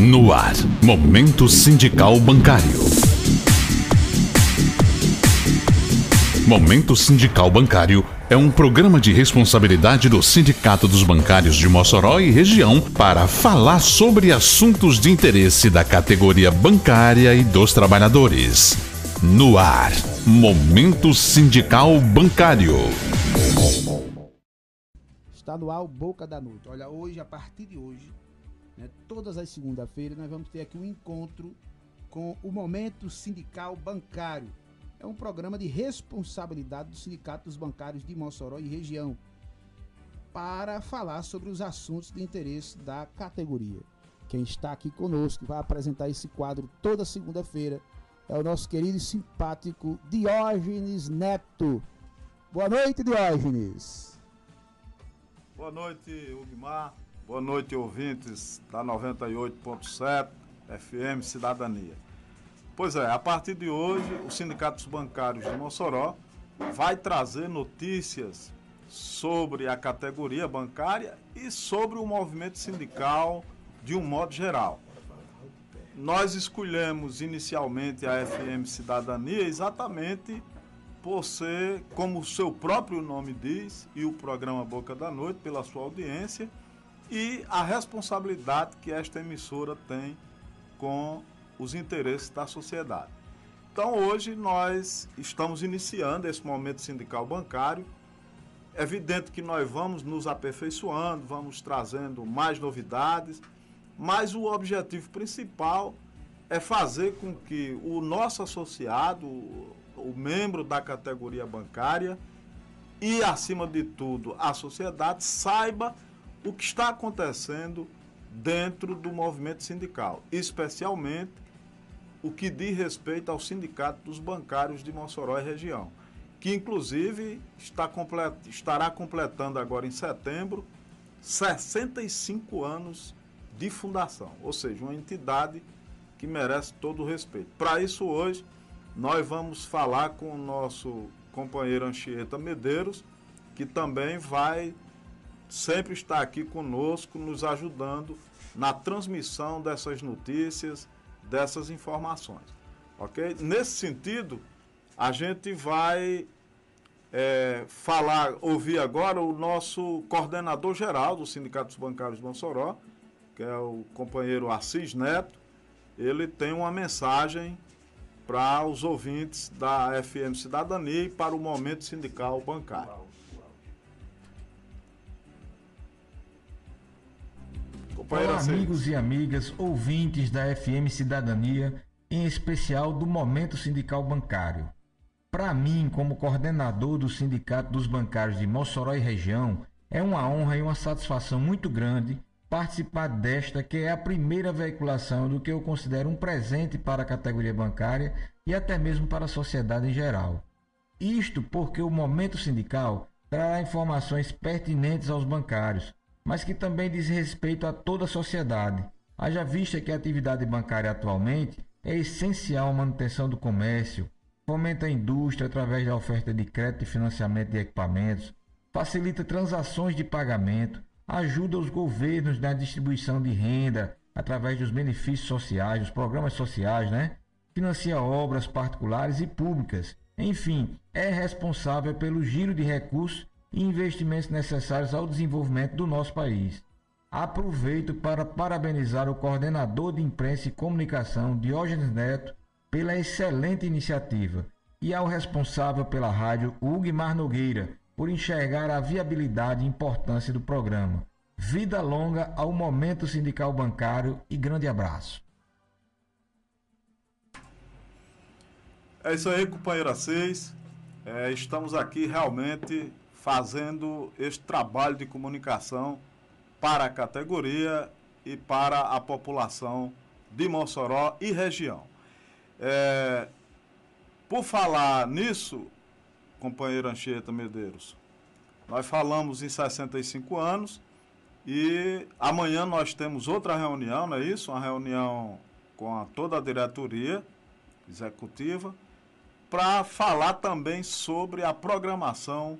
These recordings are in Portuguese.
No ar, Momento Sindical Bancário. Momento Sindical Bancário é um programa de responsabilidade do Sindicato dos Bancários de Mossoró e região para falar sobre assuntos de interesse da categoria bancária e dos trabalhadores. No ar, Momento Sindical Bancário. Está no ar Boca da Noite. Olha, hoje, a partir de hoje, né, todas as segundas-feiras, nós vamos ter aqui um encontro com o Momento Sindical Bancário. É um programa de responsabilidade do Sindicato dos Bancários de Mossoró e região para falar sobre os assuntos de interesse da categoria. Quem está aqui conosco vai apresentar esse quadro toda segunda-feira é o nosso querido e simpático Diógenes Neto. Boa noite, Diógenes. Boa noite, Ugmar. Boa noite, ouvintes da 98.7 FM Cidadania. Pois é, a partir de hoje, o Sindicato dos Bancários de Mossoró vai trazer notícias sobre a categoria bancária e sobre o movimento sindical de um modo geral. Nós escolhemos inicialmente a FM Cidadania exatamente por ser, como o seu próprio nome diz, e o programa Boca da Noite, pela sua audiência, e a responsabilidade que esta emissora tem com os interesses da sociedade. Então, hoje nós estamos iniciando esse momento sindical bancário. É evidente que nós vamos nos aperfeiçoando, vamos trazendo mais novidades mas o objetivo principal é fazer com que o nosso associado, o membro da categoria bancária e, acima de tudo, a sociedade saiba o que está acontecendo dentro do movimento sindical, especialmente o que diz respeito ao Sindicato dos Bancários de Mossoró e região, que inclusive está complet... estará completando agora em setembro 65 anos de fundação, ou seja, uma entidade que merece todo o respeito. Para isso, hoje, nós vamos falar com o nosso companheiro Anchieta Medeiros, que também vai sempre estar aqui conosco, nos ajudando na transmissão dessas notícias, dessas informações. Ok? Nesse sentido, a gente vai é, falar, ouvir agora o nosso coordenador geral do Sindicato dos Bancários de Mossoró, que é o companheiro Assis Neto, ele tem uma mensagem para os ouvintes da FM Cidadania e para o momento sindical bancário. Olá, amigos e amigas, ouvintes da FM Cidadania, em especial do Momento Sindical Bancário. Para mim, como coordenador do Sindicato dos Bancários de Mossoró e região, é uma honra e uma satisfação muito grande participar desta, que é a primeira veiculação do que eu considero um presente para a categoria bancária e até mesmo para a sociedade em geral. Isto porque o momento sindical trará informações pertinentes aos bancários, mas que também diz respeito a toda a sociedade, haja vista que a atividade bancária atualmente é essencial à manutenção do comércio, fomenta a indústria através da oferta de crédito e financiamento de equipamentos, facilita transações de pagamento, ajuda os governos na distribuição de renda através dos benefícios sociais, dos programas sociais, né? Financia obras particulares e públicas. Enfim, é responsável pelo giro de recursos e investimentos necessários ao desenvolvimento do nosso país. Aproveito para parabenizar o coordenador de imprensa e comunicação, Diógenes Neto, pela excelente iniciativa e ao responsável pela rádio, Ugmar Nogueira, por enxergar a viabilidade e importância do programa. Vida longa ao Momento Sindical Bancário e grande abraço. É isso aí, companheira 6. É, estamos aqui realmente fazendo este trabalho de comunicação para a categoria e para a população de Mossoró e região. É, por falar nisso, companheiro Anchieta Medeiros. Nós falamos em 65 anos e amanhã nós temos outra reunião, não é isso? Uma reunião com a, toda a diretoria executiva para falar também sobre a programação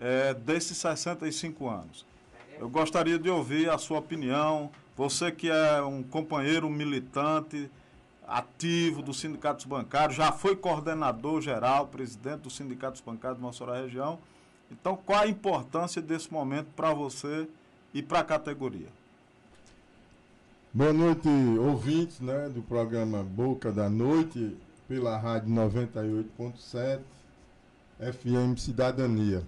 é, desses 65 anos. Eu gostaria de ouvir a sua opinião, Você que é um companheiro militante, ativo dos Bancários, já foi coordenador geral, presidente do Sindicato dos Bancários de Mossoró Região. Então, qual a importância desse momento para você e para a categoria? Boa noite, ouvintes né, do programa Boca da Noite, pela Rádio 98.7, FM Cidadania.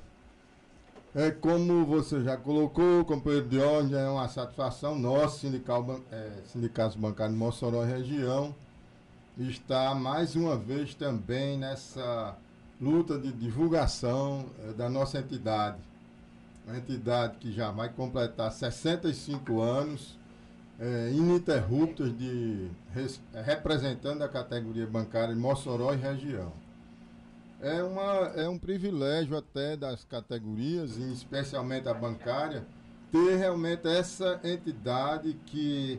É como você já colocou, companheiro de ordem, é uma satisfação nossa, sindical, é, Sindicato Bancário de Mossoró Região, está mais uma vez também nessa luta de divulgação é, da nossa entidade. Uma entidade que já vai completar 65 anos, é, ininterruptos de res, representando a categoria bancária de Mossoró e região. É, uma, é um privilégio até das categorias, e especialmente a bancária, ter realmente essa entidade que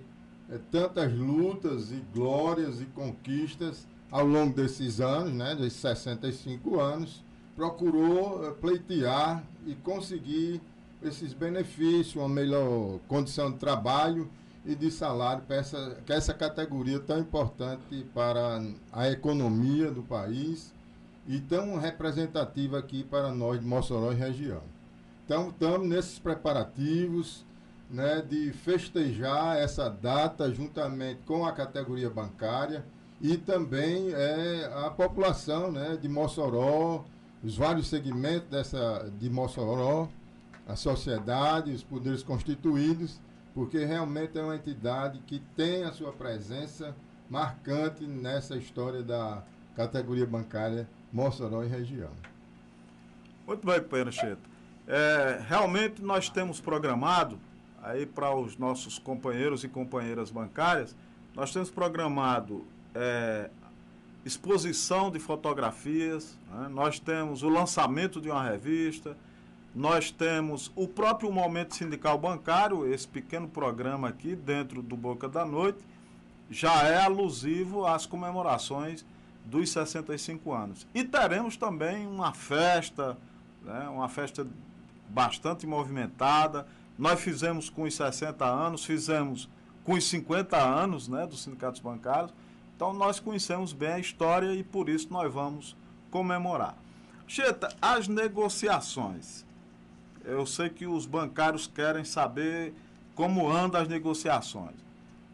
é, tantas lutas e glórias e conquistas ao longo desses anos, né, desses 65 anos, procurou é, pleitear e conseguir esses benefícios, uma melhor condição de trabalho e de salário para essa, que essa categoria tão importante para a economia do país e tão representativa aqui para nós de Mossoró e região. Então, estamos nesses preparativos né, de festejar essa data juntamente com a categoria bancária e também é, a população né, de Mossoró, os vários segmentos dessa, de Mossoró, a sociedade, os poderes constituídos, porque realmente é uma entidade que tem a sua presença marcante nessa história da categoria bancária Mossoró e região. Muito bem, companheiro Cheto. É, realmente nós temos programado, aí para os nossos companheiros e companheiras bancárias, nós temos programado é, exposição de fotografias, né? nós temos o lançamento de uma revista, nós temos o próprio Momento Sindical Bancário, esse pequeno programa aqui dentro do Boca da Noite, já é alusivo às comemorações dos 65 anos. E teremos também uma festa, né, uma festa bastante movimentada. Nós fizemos com os 60 anos, fizemos com os 50 anos né, dos sindicatos bancários. Então nós conhecemos bem a história e por isso nós vamos comemorar. Cheta, as negociações. Eu sei que os bancários querem saber como andam as negociações.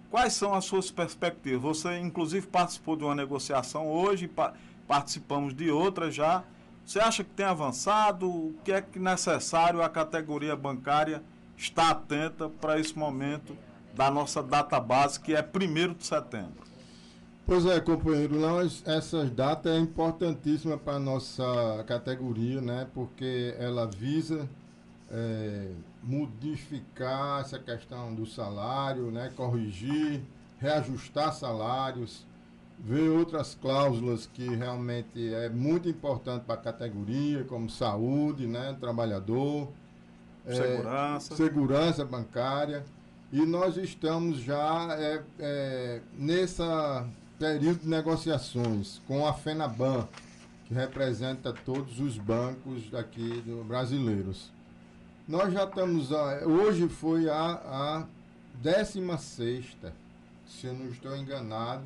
Quais são as suas perspectivas? Você, inclusive, participou de uma negociação hoje, participamos de outra já. Você acha que tem avançado? O que é que necessário a categoria bancária está atenta para esse momento da nossa data base, que é 1 de setembro? Pois é, companheiro, nós, essa data é importantíssima para a nossa categoria, né? Porque ela visa é, modificar essa questão do salário, né, corrigir, reajustar salários, ver outras cláusulas que realmente é muito importante para a categoria, como saúde, né, trabalhador, segurança, é, segurança bancária. E nós estamos já é, é, nessa período de negociações com a FENABAN, que representa todos os bancos daqui do, brasileiros. Nós já estamos. A, hoje foi a, a 16, se eu não estou enganado.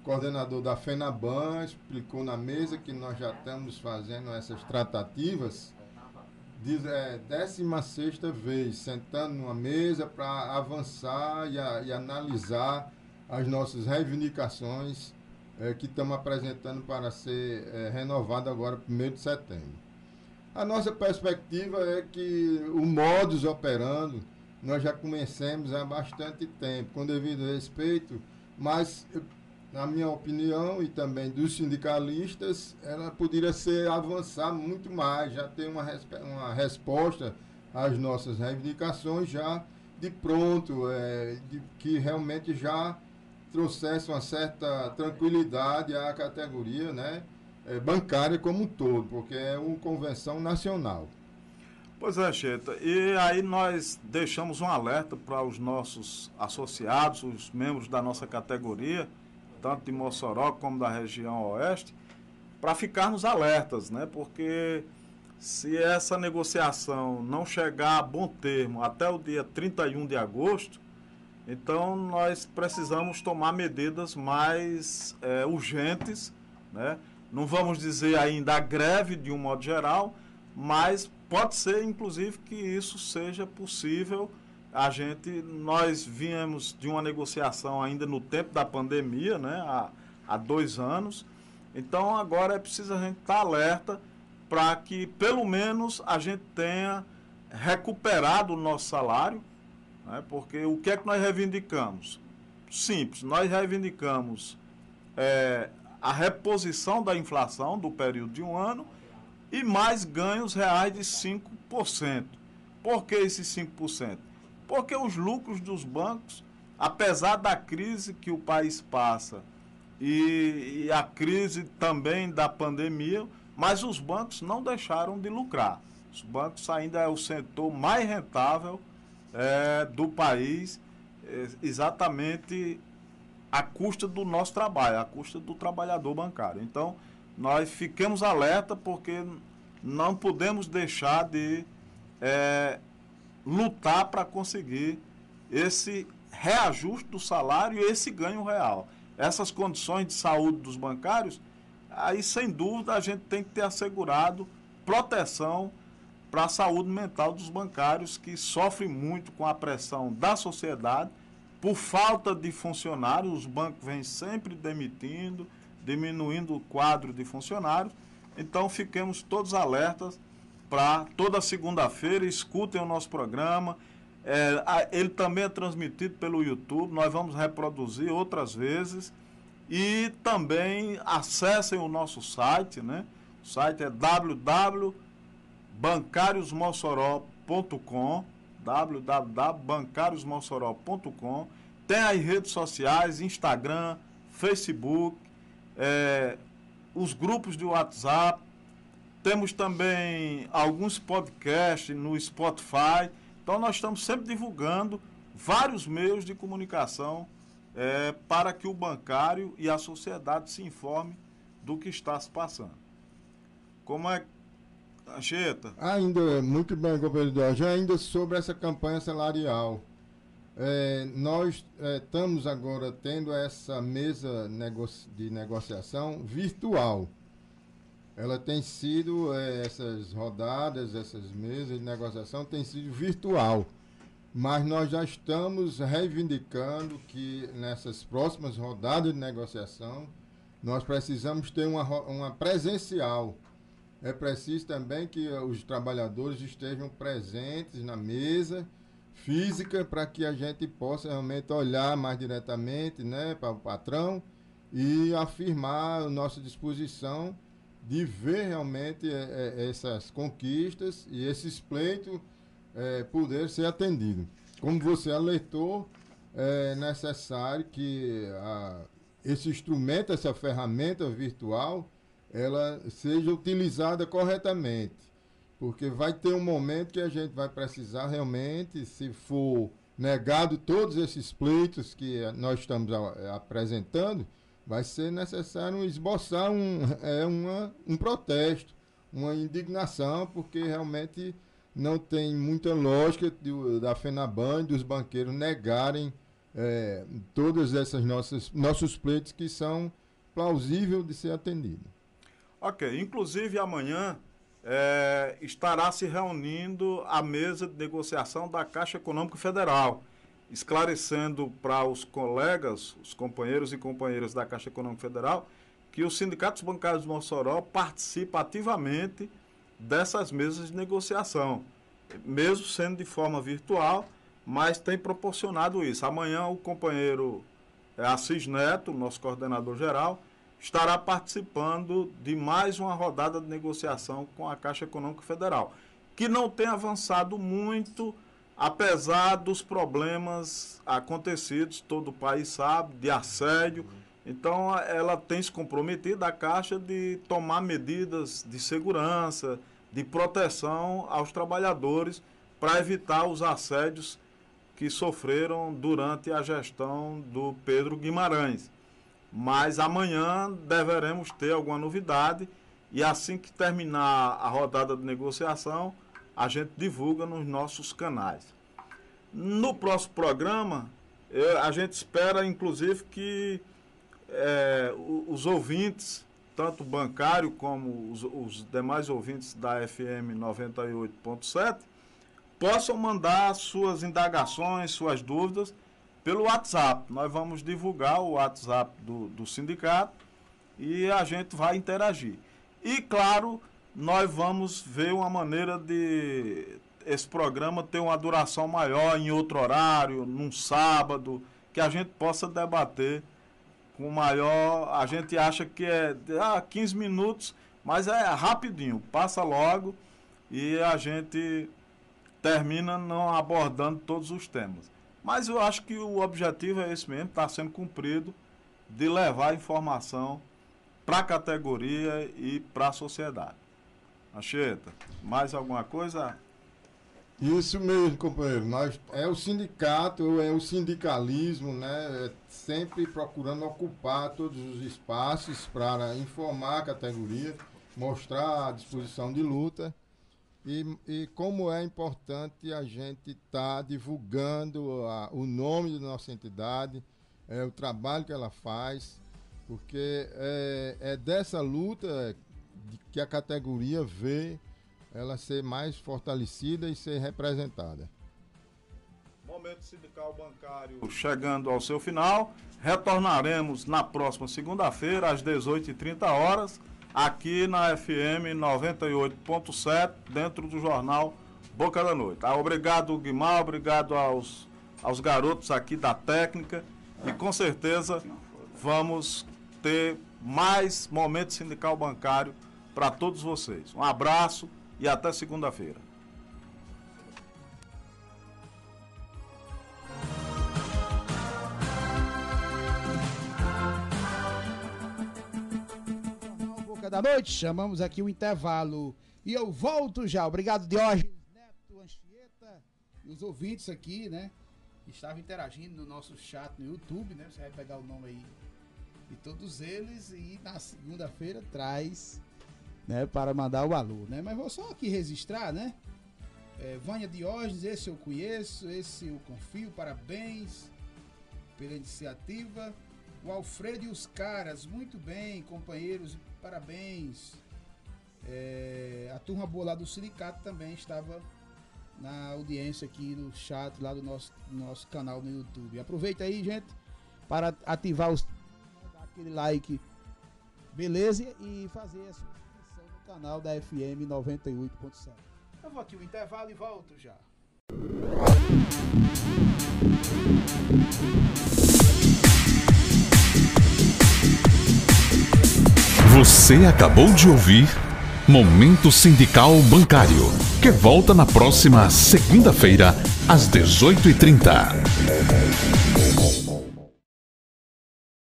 O coordenador da FENABAN explicou na mesa que nós já estamos fazendo essas tratativas. Diz, é, 16 vez, sentando numa mesa para avançar e, a, e, analisar as nossas reivindicações é, que estamos apresentando para ser é, renovado agora, 1 de setembro. A nossa perspectiva é que o modus operando nós já conhecemos há bastante tempo, com devido respeito, mas, na minha opinião e também dos sindicalistas, ela poderia ser avançar muito mais, já ter uma, uma resposta às nossas reivindicações já de pronto, é, de, que realmente já trouxesse uma certa tranquilidade à categoria, né? É, bancária como um todo, porque é uma convenção nacional. Pois é, Cheta. E aí nós deixamos um alerta para os nossos associados, os membros da nossa categoria, tanto de Mossoró como da região oeste, para ficarmos alertas, né? Porque se essa negociação não chegar a bom termo até o dia 31 de agosto, Então, nós precisamos tomar medidas mais é, urgentes, né? Não vamos dizer ainda a greve de um modo geral, mas pode ser, inclusive, que isso seja possível. A gente, nós viemos de uma negociação ainda no tempo da pandemia, né? há, há dois anos, então agora é preciso a gente estar tá alerta para que pelo menos a gente tenha recuperado o nosso salário, né? porque o que é que nós reivindicamos? Simples, nós reivindicamos é, a reposição da inflação do período de um ano e mais ganhos reais de 5%. Por que esses 5%? Porque os lucros dos bancos, apesar da crise que o país passa e, e a crise também da pandemia, mas os bancos não deixaram de lucrar. Os bancos ainda é o setor mais rentável é, do país, é, exatamente à custa do nosso trabalho, à custa do trabalhador bancário. Então, nós fiquemos alerta porque não podemos deixar de é, lutar para conseguir esse reajuste do salário e esse ganho real. Essas condições de saúde dos bancários, aí sem dúvida a gente tem que ter assegurado proteção para a saúde mental dos bancários que sofrem muito com a pressão da sociedade por falta de funcionários, os bancos vêm sempre demitindo, diminuindo o quadro de funcionários. Então, fiquemos todos alertas para toda segunda-feira, escutem o nosso programa. É, ele também é transmitido pelo YouTube, nós vamos reproduzir outras vezes. E também acessem o nosso site, né? O site é www.bancariosmossoró.com www.bancariosmossoró.com Tem as redes sociais, Instagram, Facebook, é, os grupos de WhatsApp. Temos também alguns podcasts no Spotify. Então nós estamos sempre divulgando vários meios de comunicação é, para que o bancário e a sociedade se informe do que está se passando. Como é Anchieta. Ainda, muito bem, governador. Já ainda sobre essa campanha salarial. É, nós é, estamos agora tendo essa mesa de negociação virtual. Ela tem sido, é, essas rodadas, essas mesas de negociação, tem sido virtual. Mas nós já estamos reivindicando que nessas próximas rodadas de negociação, nós precisamos ter uma, uma presencial é preciso também que os trabalhadores estejam presentes na mesa física para que a gente possa realmente olhar mais diretamente né, para o patrão e afirmar a nossa disposição de ver realmente é, é, essas conquistas e esses pleitos é, poder ser atendidos. Como você alertou, é necessário que a, esse instrumento, essa ferramenta virtual, ela seja utilizada corretamente. Porque vai ter um momento que a gente vai precisar realmente, se for negado todos esses pleitos que nós estamos a, apresentando, vai ser necessário esboçar um, é, uma, um protesto, uma indignação, porque realmente não tem muita lógica de, da FENABAN e dos banqueiros negarem é, todos esses nossos, nossos pleitos que são plausíveis de ser atendidos. Ok, inclusive amanhã é, estará se reunindo a mesa de negociação da Caixa Econômica Federal, esclarecendo para os colegas, os companheiros e companheiras da Caixa Econômica Federal, que os sindicatos bancários de Mossoró participam ativamente dessas mesas de negociação, mesmo sendo de forma virtual, mas tem proporcionado isso. Amanhã o companheiro é, Assis Neto, nosso coordenador geral, estará participando de mais uma rodada de negociação com a Caixa Econômica Federal, que não tem avançado muito, apesar dos problemas acontecidos, todo o país sabe, de assédio. Então, ela tem se comprometido, a Caixa, de tomar medidas de segurança, de proteção aos trabalhadores para evitar os assédios que sofreram durante a gestão do Pedro Guimarães. Mas amanhã deveremos ter alguma novidade e assim que terminar a rodada de negociação, a gente divulga nos nossos canais. No próximo programa, Eu, a gente espera, inclusive, que é, os ouvintes, tanto bancário como os, os demais ouvintes da FM 98.7, possam mandar suas indagações, suas dúvidas pelo WhatsApp. Nós vamos divulgar o WhatsApp do, do sindicato e a gente vai interagir. E, claro, nós vamos ver uma maneira de esse programa ter uma duração maior em outro horário, num sábado, que a gente possa debater com maior. A gente acha que é ah, 15 minutos, mas é rapidinho, passa logo e a gente termina não abordando todos os temas. Mas eu acho que o objetivo é esse mesmo, está sendo cumprido, de levar informação para a categoria e para a sociedade. Anchieta, mais alguma coisa? Isso mesmo, companheiro. Nós, é o sindicato, é o sindicalismo, né? É sempre procurando ocupar todos os espaços para informar a categoria, mostrar a disposição de luta e, e como é importante a gente estar tá divulgando a, o nome da nossa entidade, é, o trabalho que ela faz, porque é, é dessa luta que a categoria vê ela ser mais fortalecida e ser representada. Momento sindical bancário chegando ao seu final. Retornaremos na próxima segunda-feira, às 18h30 horas aqui na FM 98.7, dentro do jornal Boca da Noite. Ah, obrigado, Guimar, obrigado aos, aos garotos aqui da técnica e com certeza vamos ter mais momento sindical bancário para todos vocês. Um abraço e até segunda-feira. Da noite, chamamos aqui o intervalo. E eu volto já. Obrigado, Diógenes Neto, Anchieta e os ouvintes aqui, né? Que estavam interagindo no nosso chat no YouTube, né? Você vai pegar o nome aí de todos eles e na segunda-feira traz, né? Para mandar o alô, né? Mas vou só aqui registrar, né? É, Vânia Diógenes, esse eu conheço, esse eu confio, parabéns pela iniciativa. O Alfredo e os caras, muito bem, companheiros parabéns. É, a turma boa lá do sindicato também estava na audiência aqui no chat lá do nosso, nosso canal no YouTube. Aproveita aí, gente, para ativar os aquele like, beleza? E fazer a sua inscrição no canal da FM 98.7. Eu vou aqui o intervalo e volto já. Você acabou de ouvir Momento Sindical Bancário, que volta na próxima segunda-feira, às 18h30.